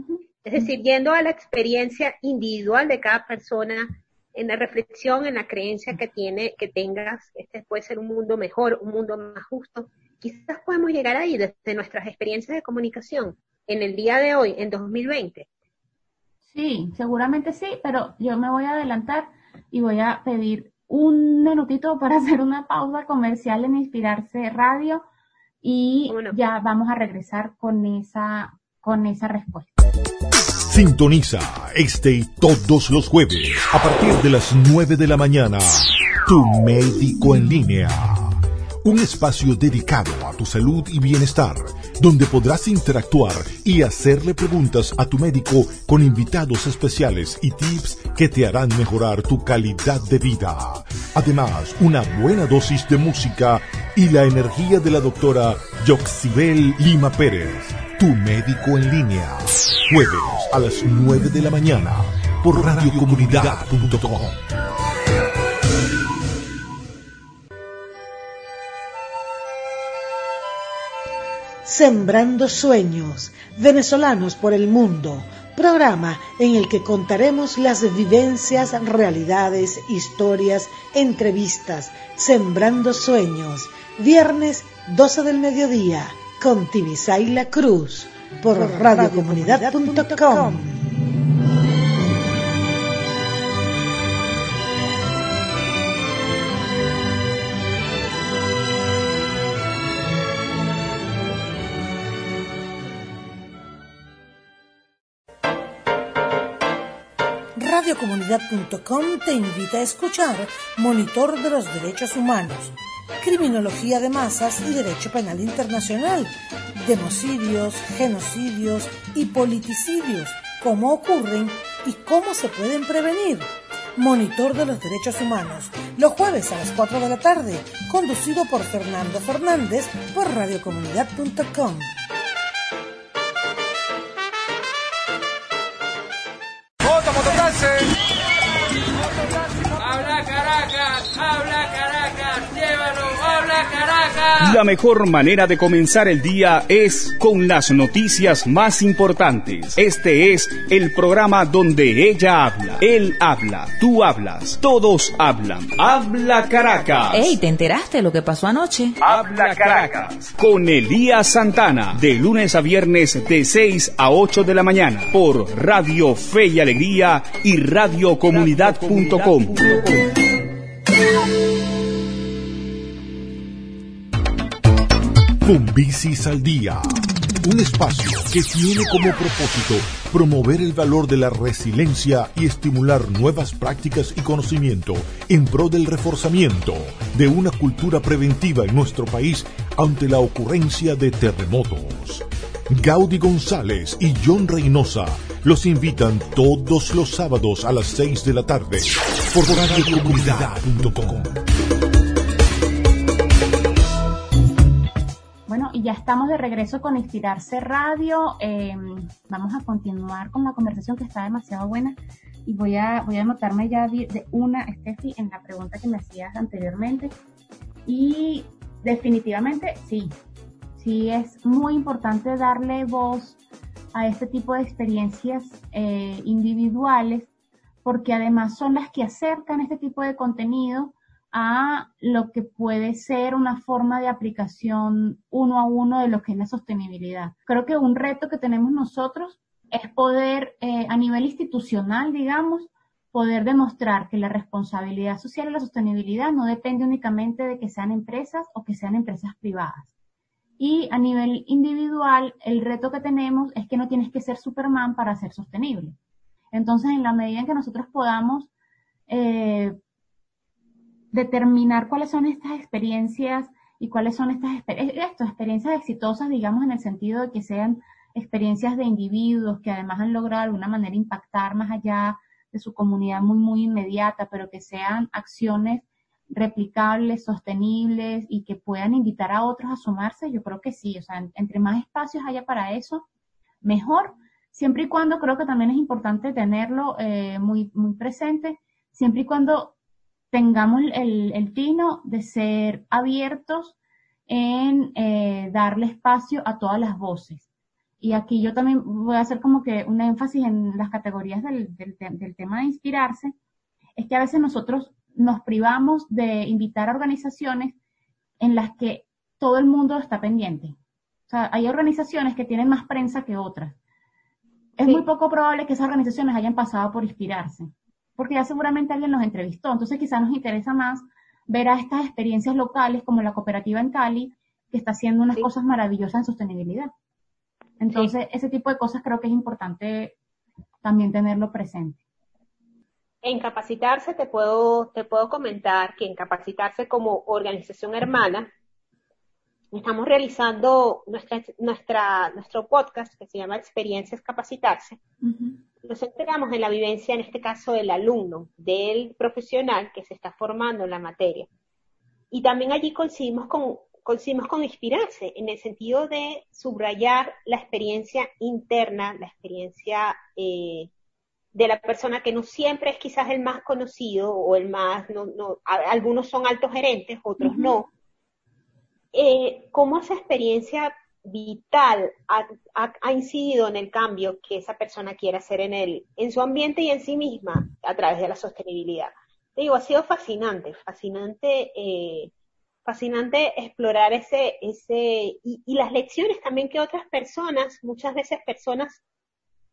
Es decir, yendo a la experiencia individual de cada persona, en la reflexión, en la creencia que tiene, que tengas, este puede ser un mundo mejor, un mundo más justo. Quizás podemos llegar ahí desde nuestras experiencias de comunicación en el día de hoy, en 2020. Sí, seguramente sí, pero yo me voy a adelantar y voy a pedir un minutito para (laughs) hacer una pausa comercial en Inspirarse Radio y ya vamos a regresar con esa, con esa respuesta. Sintoniza este y todos los jueves a partir de las 9 de la mañana. Tu médico en línea. Un espacio dedicado a tu salud y bienestar, donde podrás interactuar y hacerle preguntas a tu médico con invitados especiales y tips que te harán mejorar tu calidad de vida. Además, una buena dosis de música y la energía de la doctora Yoxibel Lima Pérez tu médico en línea. Jueves a las 9 de la mañana por radiocomunidad.com. Sembrando Sueños, venezolanos por el mundo, programa en el que contaremos las vivencias, realidades, historias, entrevistas, Sembrando Sueños, viernes 12 del mediodía con La Cruz por radiocomunidad.com. Radiocomunidad.com te invita a escuchar Monitor de los Derechos Humanos criminología de masas y derecho penal internacional, democidios, genocidios y politicidios, cómo ocurren y cómo se pueden prevenir. Monitor de los Derechos Humanos, los jueves a las 4 de la tarde, conducido por Fernando Fernández por radiocomunidad.com. habla Caracas, llévanos, habla Caracas. La mejor manera de comenzar el día es con las noticias más importantes. Este es el programa donde ella habla, él habla, tú hablas, todos hablan. Habla Caracas. Ey, ¿te enteraste de lo que pasó anoche? Habla Caracas. Con Elías Santana, de lunes a viernes de 6 a 8 de la mañana, por Radio Fe y Alegría y radiocomunidad.com. Con Bicis al Día, un espacio que tiene como propósito promover el valor de la resiliencia y estimular nuevas prácticas y conocimiento en pro del reforzamiento de una cultura preventiva en nuestro país ante la ocurrencia de terremotos. Gaudi González y John Reynosa los invitan todos los sábados a las 6 de la tarde por radiocomunidad.com. Bueno, y ya estamos de regreso con Inspirarse Radio. Em, vamos a continuar con la conversación que está demasiado buena. Y voy a, voy a anotarme ya de, una, Steffi, en la pregunta que me hacías anteriormente. Y definitivamente, sí, sí es muy importante darle voz a este tipo de experiencias eh, individuales, porque además son las que acercan este tipo de contenido a lo que puede ser una forma de aplicación uno a uno de lo que es la sostenibilidad. Creo que un reto que tenemos nosotros es poder, eh, a nivel institucional, digamos, poder demostrar que la responsabilidad social y la sostenibilidad no depende únicamente de que sean empresas o que sean empresas privadas. Y a nivel individual, el reto que tenemos es que no tienes que ser Superman para ser sostenible. Entonces, en la medida en que nosotros podamos eh, determinar cuáles son estas experiencias y cuáles son estas experiencias exitosas, digamos, en el sentido de que sean experiencias de individuos que además han logrado de alguna manera impactar más allá de su comunidad muy, muy inmediata, pero que sean acciones replicables, sostenibles y que puedan invitar a otros a sumarse, yo creo que sí, o sea, entre más espacios haya para eso, mejor, siempre y cuando creo que también es importante tenerlo eh, muy, muy presente, siempre y cuando tengamos el, el tino de ser abiertos en eh, darle espacio a todas las voces. Y aquí yo también voy a hacer como que un énfasis en las categorías del, del, tema de inspirarse, es que a veces nosotros nos privamos de invitar a organizaciones en las que todo el mundo está pendiente. O sea, hay organizaciones que tienen más prensa que otras. Es muy poco probable que esas organizaciones hayan pasado por inspirarse, porque ya seguramente alguien los entrevistó. Entonces quizás nos interesa más ver a estas experiencias locales como la cooperativa en Cali, que está haciendo unas cosas maravillosas en sostenibilidad. Entonces, ese tipo de cosas creo que es importante también tenerlo presente. En capacitarse te puedo, te puedo comentar que en capacitarse como organización hermana, estamos realizando nuestra, nuestra, nuestro podcast que se llama Experiencias Capacitarse. Nos entregamos en la vivencia, en este caso, del alumno, del profesional que se está formando en la materia. Y también allí coincidimos con conseguimos con inspirarse, en el sentido de subrayar la experiencia interna, la experiencia eh, de la persona que no siempre es quizás el más conocido o el más, no, no, algunos son altos gerentes, otros no. Eh, ¿Cómo esa experiencia vital ha, ha, incidido en el cambio que esa persona quiere hacer en él, en su ambiente y en sí misma a través de la sostenibilidad? Te digo, ha sido fascinante, fascinante eh, fascinante explorar ese, ese, y, las lecciones también que otras personas, muchas veces personas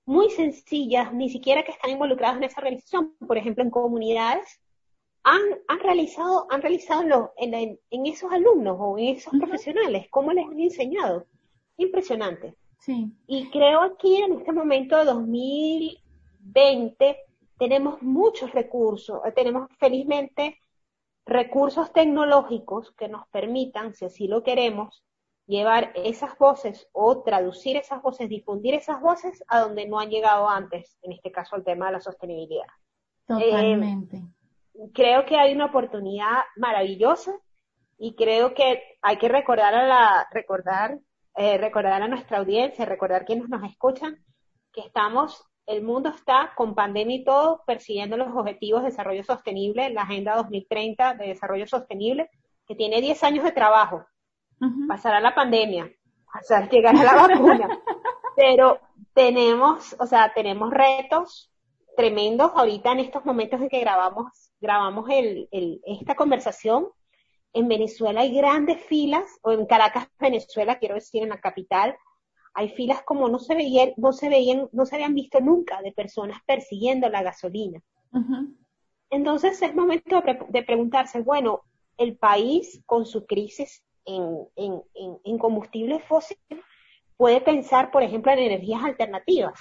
muy sencillas, ni siquiera que están involucradas en esa organización, por ejemplo, en comunidades, han, han realizado, han realizado en, en, esos alumnos o en esos profesionales, cómo les han enseñado. Impresionante. Sí. Y creo aquí en este momento 2020 tenemos muchos recursos, tenemos felizmente recursos tecnológicos que nos permitan, si así lo queremos, llevar esas voces o traducir esas voces, difundir esas voces a donde no han llegado antes, en este caso el tema de la sostenibilidad. Totalmente. Eh, creo que hay una oportunidad maravillosa y creo que hay que recordar a la, recordar, eh, recordar a nuestra audiencia, recordar quienes nos escuchan, que estamos el mundo está con pandemia y todo persiguiendo los objetivos de desarrollo sostenible, la Agenda 2030 de Desarrollo Sostenible, que tiene 10 años de trabajo. Pasará la pandemia, sea, (laughs) llegará la vacuna. (laughs) Pero tenemos, o sea, tenemos retos tremendos ahorita en estos momentos en que grabamos, grabamos el, el, esta conversación. En Venezuela hay grandes filas, o en Caracas, Venezuela, quiero decir, en la capital, hay filas como no se veían, no se veían, no se habían visto nunca de personas persiguiendo la gasolina. Entonces es momento de, preguntarse, bueno, el país con su crisis en, en, en, combustibles fósiles puede pensar, por ejemplo, en energías alternativas,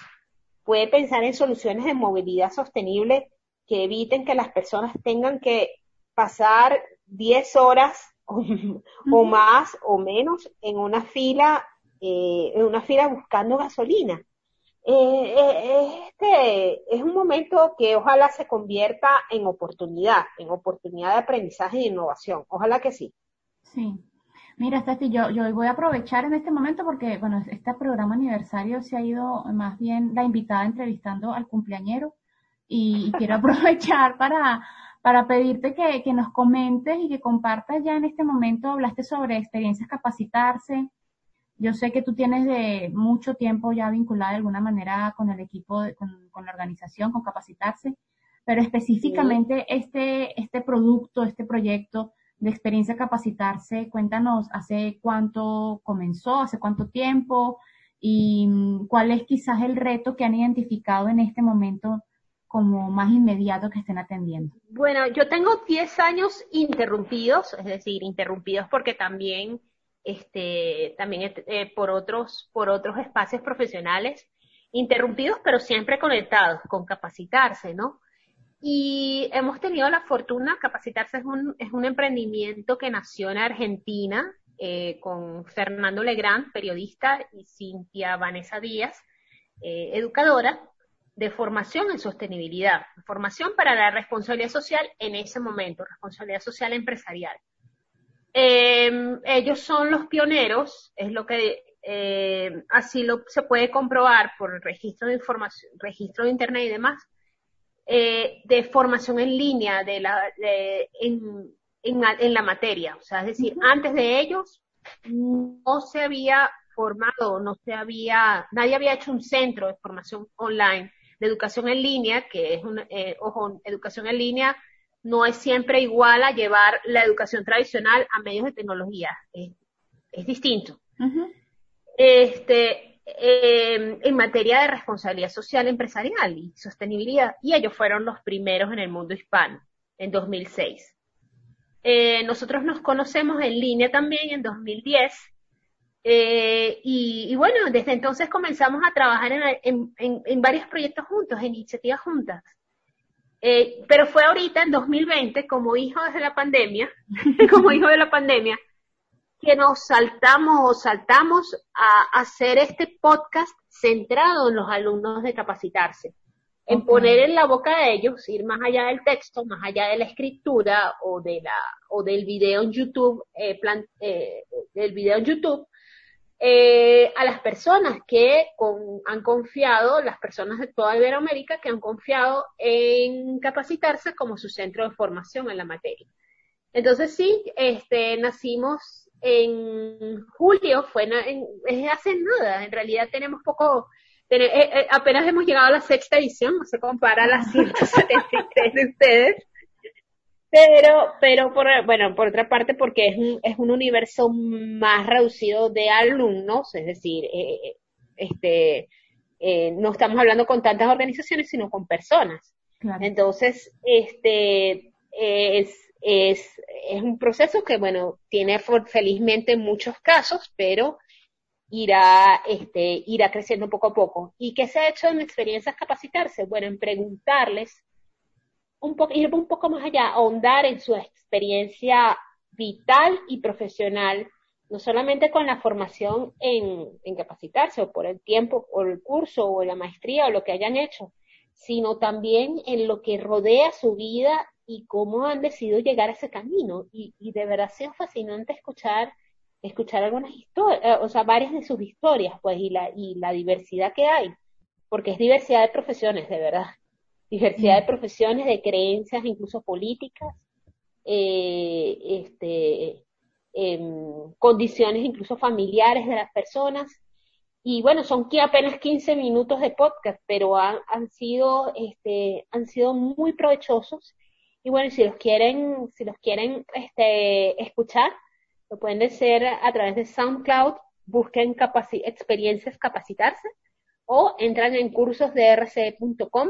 puede pensar en soluciones de movilidad sostenible que eviten que las personas tengan que pasar 10 horas o (laughs) más o menos en una fila eh, en una fila buscando gasolina. Eh, eh, este es un momento que ojalá se convierta en oportunidad, en oportunidad de aprendizaje y innovación. Ojalá que sí. Sí. Mira, Stati, yo, yo voy a aprovechar en este momento porque, bueno, este programa aniversario se ha ido más bien la invitada entrevistando al cumpleañero. Y, quiero (laughs) aprovechar para, para pedirte que, que nos comentes y que compartas ya en este momento, hablaste sobre experiencias capacitarse, yo sé que tú tienes de mucho tiempo ya vinculada de alguna manera con el equipo, con, la organización, con capacitarse, pero específicamente este, este producto, este proyecto de experiencia capacitarse, cuéntanos hace cuánto comenzó, hace cuánto tiempo y mm, cuál es quizás el reto que han identificado en este momento como más inmediato que estén atendiendo? Bueno, yo tengo 10 años interrumpidos, es decir, interrumpidos porque también, este, también eh, por otros, por otros espacios profesionales, interrumpidos pero siempre conectados con capacitarse, ¿no? Y hemos tenido la fortuna, capacitarse es un, es un emprendimiento que nació en Argentina eh, con Fernando Legrand, periodista, y Cintia Vanessa Díaz, eh, educadora, de formación en sostenibilidad, formación para la responsabilidad social en ese momento, responsabilidad social empresarial. Em, ellos son los pioneros, es lo que eh, así lo se puede comprobar por registro de información, registro de internet y demás, eh, de formación en línea de la, en, en, la materia. O sea, es decir, antes de ellos no se había formado, no se había, nadie había hecho un centro de formación online de educación en línea, que es una, eh, ojo, educación en línea no es siempre igual a llevar la educación tradicional a medios de tecnología, es, distinto. Este, em, en materia de responsabilidad social empresarial y sostenibilidad, y ellos fueron los primeros en el mundo hispano en 2006. Eh, nosotros nos conocemos en línea también en 2010 eh, y, bueno, desde entonces comenzamos a trabajar en, varios proyectos juntos, en iniciativas juntas. Eh, pero fue ahorita, en 2020, (laughs) como hijo de la pandemia, como hijo de la pandemia, que nos saltamos o saltamos a hacer este podcast centrado en los alumnos de capacitarse, en poner en la boca de ellos, ir más allá del texto, más allá de la escritura o de la o del video en YouTube, eh, del video en YouTube, eh, a las personas que han confiado, las personas de toda Iberoamérica que han confiado en capacitarse como su centro de formación en la materia. Entonces sí, este, nacimos en julio, fue es hace nada, en realidad tenemos poco, eh, eh, apenas hemos llegado a la sexta edición, no se compara a las (laughs) 173 de ustedes, pero, pero por, bueno, por otra parte, porque es un, es un universo más reducido de alumnos, es decir, eh, este, eh, no estamos hablando con tantas organizaciones, sino con personas. Entonces, este, es, es, es un proceso que, bueno, tiene felizmente muchos casos, pero irá, este, irá creciendo poco a poco. ¿Y qué se ha hecho en experiencias capacitarse? Bueno, en preguntarles un poco, ir un poco más allá, ahondar en su experiencia vital y profesional, no solamente con la formación en, en capacitarse o por el tiempo o el curso o la maestría o lo que hayan hecho, sino también en lo que rodea su vida y cómo han decidido llegar a ese camino. Y, y de verdad ha sido fascinante escuchar, escuchar algunas historias, eh, o sea, varias de sus historias, pues, y la, y la diversidad que hay, porque es diversidad de profesiones, de verdad diversidad de mm. profesiones, de creencias, incluso políticas, eh, este, em, condiciones incluso familiares de las personas. Y bueno, son apenas 15 minutos de podcast, pero han, han sido, este, han sido muy provechosos. Y bueno, si los quieren, si los quieren este, escuchar, lo pueden hacer a través de SoundCloud, busquen experiencias capacitarse o entran en cursos de rce.com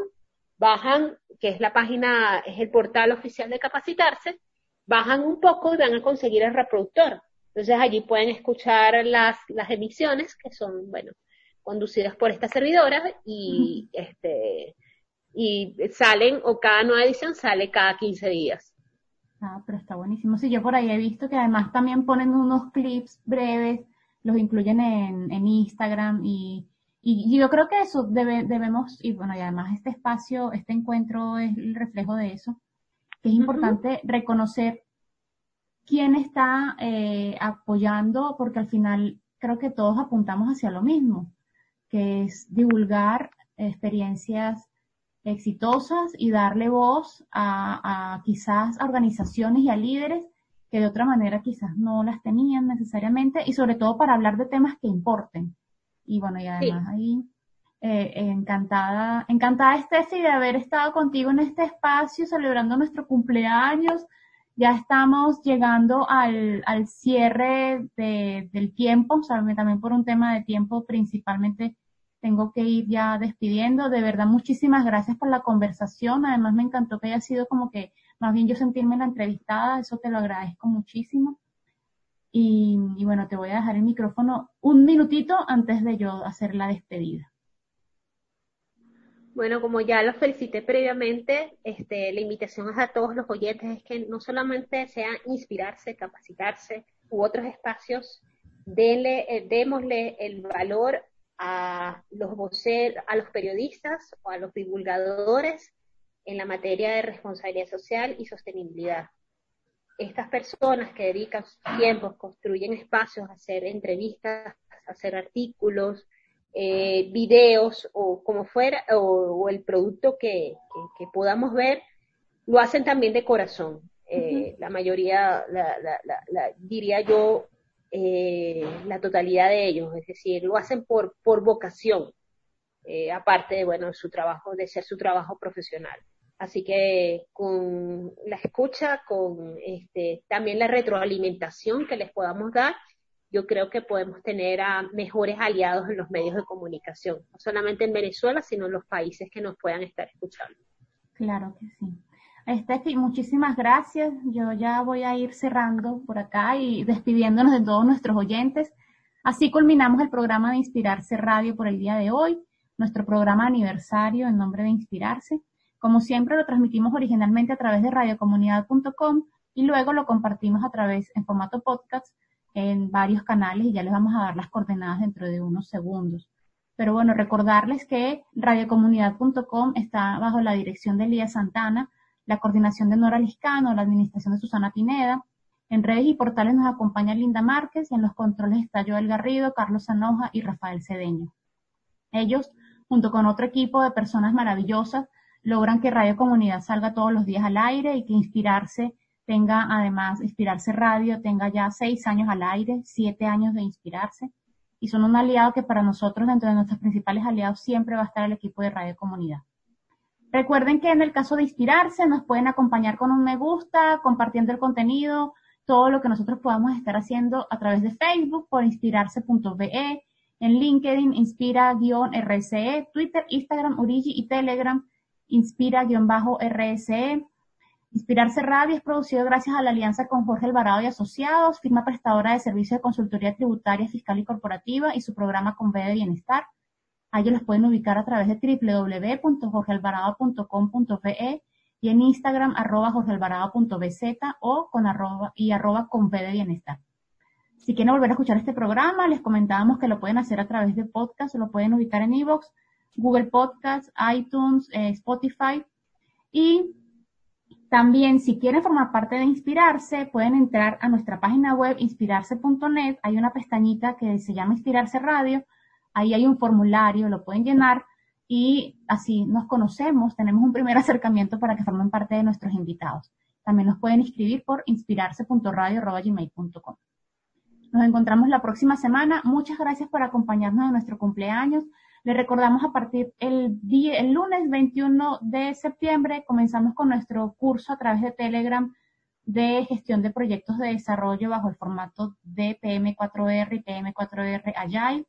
bajan, que es la página, es el portal oficial de capacitarse, bajan un poco y van a conseguir el reproductor. Entonces allí pueden escuchar las, las emisiones que son, bueno, conducidas por esta servidora y, este, y salen, o cada nueva edición sale cada 15 días. Ah, pero está buenísimo. Sí, yo por ahí he visto que además también ponen unos clips breves, los incluyen en, en Instagram y y, yo creo que eso debemos, y bueno, y además este espacio, este encuentro es el reflejo de eso, que es importante reconocer quién está eh, apoyando, porque al final creo que todos apuntamos hacia lo mismo, que es divulgar experiencias exitosas y darle voz a, a quizás a organizaciones y a líderes que de otra manera quizás no las tenían necesariamente y sobre todo para hablar de temas que importen y bueno, y además ahí eh, encantada, encantada Steffi de haber estado contigo en este espacio celebrando nuestro cumpleaños. Ya estamos llegando al, al cierre de, del tiempo, también por un tema de tiempo principalmente tengo que ir ya despidiendo. De verdad, muchísimas gracias por la conversación. Además, me encantó que haya sido como que más bien yo sentirme la entrevistada. Eso te lo agradezco muchísimo. Y, bueno, te voy a dejar el micrófono un minutito antes de yo hacer la despedida. Bueno, como ya lo felicité previamente, este, la invitación a todos los oyentes es que no solamente sea inspirarse, capacitarse u otros espacios, denle, eh, démosle el valor a los voceros, a los periodistas o a los divulgadores en la materia de responsabilidad social y sostenibilidad. Estas personas que dedican sus tiempos, construyen espacios, a hacer entrevistas, a hacer artículos, eh, videos o como fuera, o, el producto que, podamos ver, lo hacen también de corazón. Eh, la mayoría, diría yo, eh, la totalidad de ellos, es decir, lo hacen por, por vocación, aparte de, bueno, su trabajo, de ser su trabajo profesional. Así que con la escucha, con este, también la retroalimentación que les podamos dar, yo creo que podemos tener a mejores aliados en los medios de comunicación, no solamente en Venezuela, sino en los países que nos puedan estar escuchando. Claro que sí. Steffi, muchísimas gracias. Yo ya voy a ir cerrando por acá y despidiéndonos de todos nuestros oyentes. Así culminamos el programa de Inspirarse Radio por el día de hoy, nuestro programa aniversario en nombre de Inspirarse. Como siempre, lo transmitimos originalmente a través de radiocomunidad.com y luego lo compartimos a través en formato podcast en varios canales y ya les vamos a dar las coordenadas dentro de unos segundos. Pero bueno, recordarles que radiocomunidad.com está bajo la dirección de Elías Santana, la coordinación de Nora Liscano, la administración de Susana Pineda. En redes y portales nos acompaña Linda Márquez y en los controles está Joel Garrido, Carlos Sanoja y Rafael Cedeño. Ellos, junto con otro equipo de personas maravillosas, logran que Radio Comunidad salga todos los días al aire y que inspirarse tenga además Inspirarse Radio, tenga ya seis años al aire, siete años de Inspirarse, y son un aliado que para nosotros, dentro de nuestros principales aliados, siempre va a estar el equipo de Radio Comunidad. Recuerden que en el caso de Inspirarse nos pueden acompañar con un me gusta, compartiendo el contenido, todo lo que nosotros podamos estar haciendo a través de Facebook por inspirarse.be, en LinkedIn, inspira-rce, Twitter, Instagram, Urigi y Telegram, inspira-rse, Inspirarse Radio es producido gracias a la alianza con Jorge Alvarado y Asociados, firma prestadora de servicios de consultoría tributaria, fiscal y corporativa y su programa Conve de Bienestar. A ellos los pueden ubicar a través de www.jorgealvarado.com.be y en Instagram arroba jorgealvarado.bz o con arroba y arroba de Bienestar. Si quieren volver a escuchar este programa, les comentábamos que lo pueden hacer a través de podcast, lo pueden ubicar en iVoox, Google Podcasts, iTunes, eh, Spotify y también, si quieren formar parte de Inspirarse, pueden entrar a nuestra página web inspirarse.net. Hay una pestañita que se llama Inspirarse Radio. Ahí hay un formulario, lo pueden llenar y así nos conocemos. Tenemos un primer (laughs) acercamiento para que formen parte de nuestros invitados. También nos pueden inscribir por inspirarse.radio.gmail.com. Nos encontramos la próxima semana. Muchas gracias por acompañarnos en nuestro cumpleaños. Les recordamos a partir el, día, el lunes 21 de septiembre comenzamos con nuestro curso a través de Telegram de gestión de proyectos de desarrollo bajo el formato de PM4R y PM4R Agile.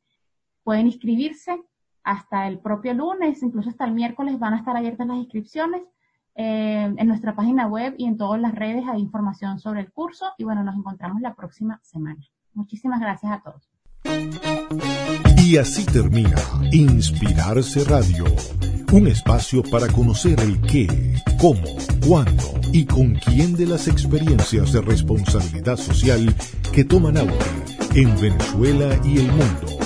Pueden inscribirse hasta el propio lunes, incluso hasta el miércoles van a estar abiertas las inscripciones. Eh, en nuestra página web y en todas las redes hay información sobre el curso y bueno, nos encontramos la próxima semana. Muchísimas gracias a todos. Y así termina Inspirarse Radio, un espacio para conocer el qué, cómo, cuándo y con quién de las experiencias de responsabilidad social que toman auge en Venezuela y el mundo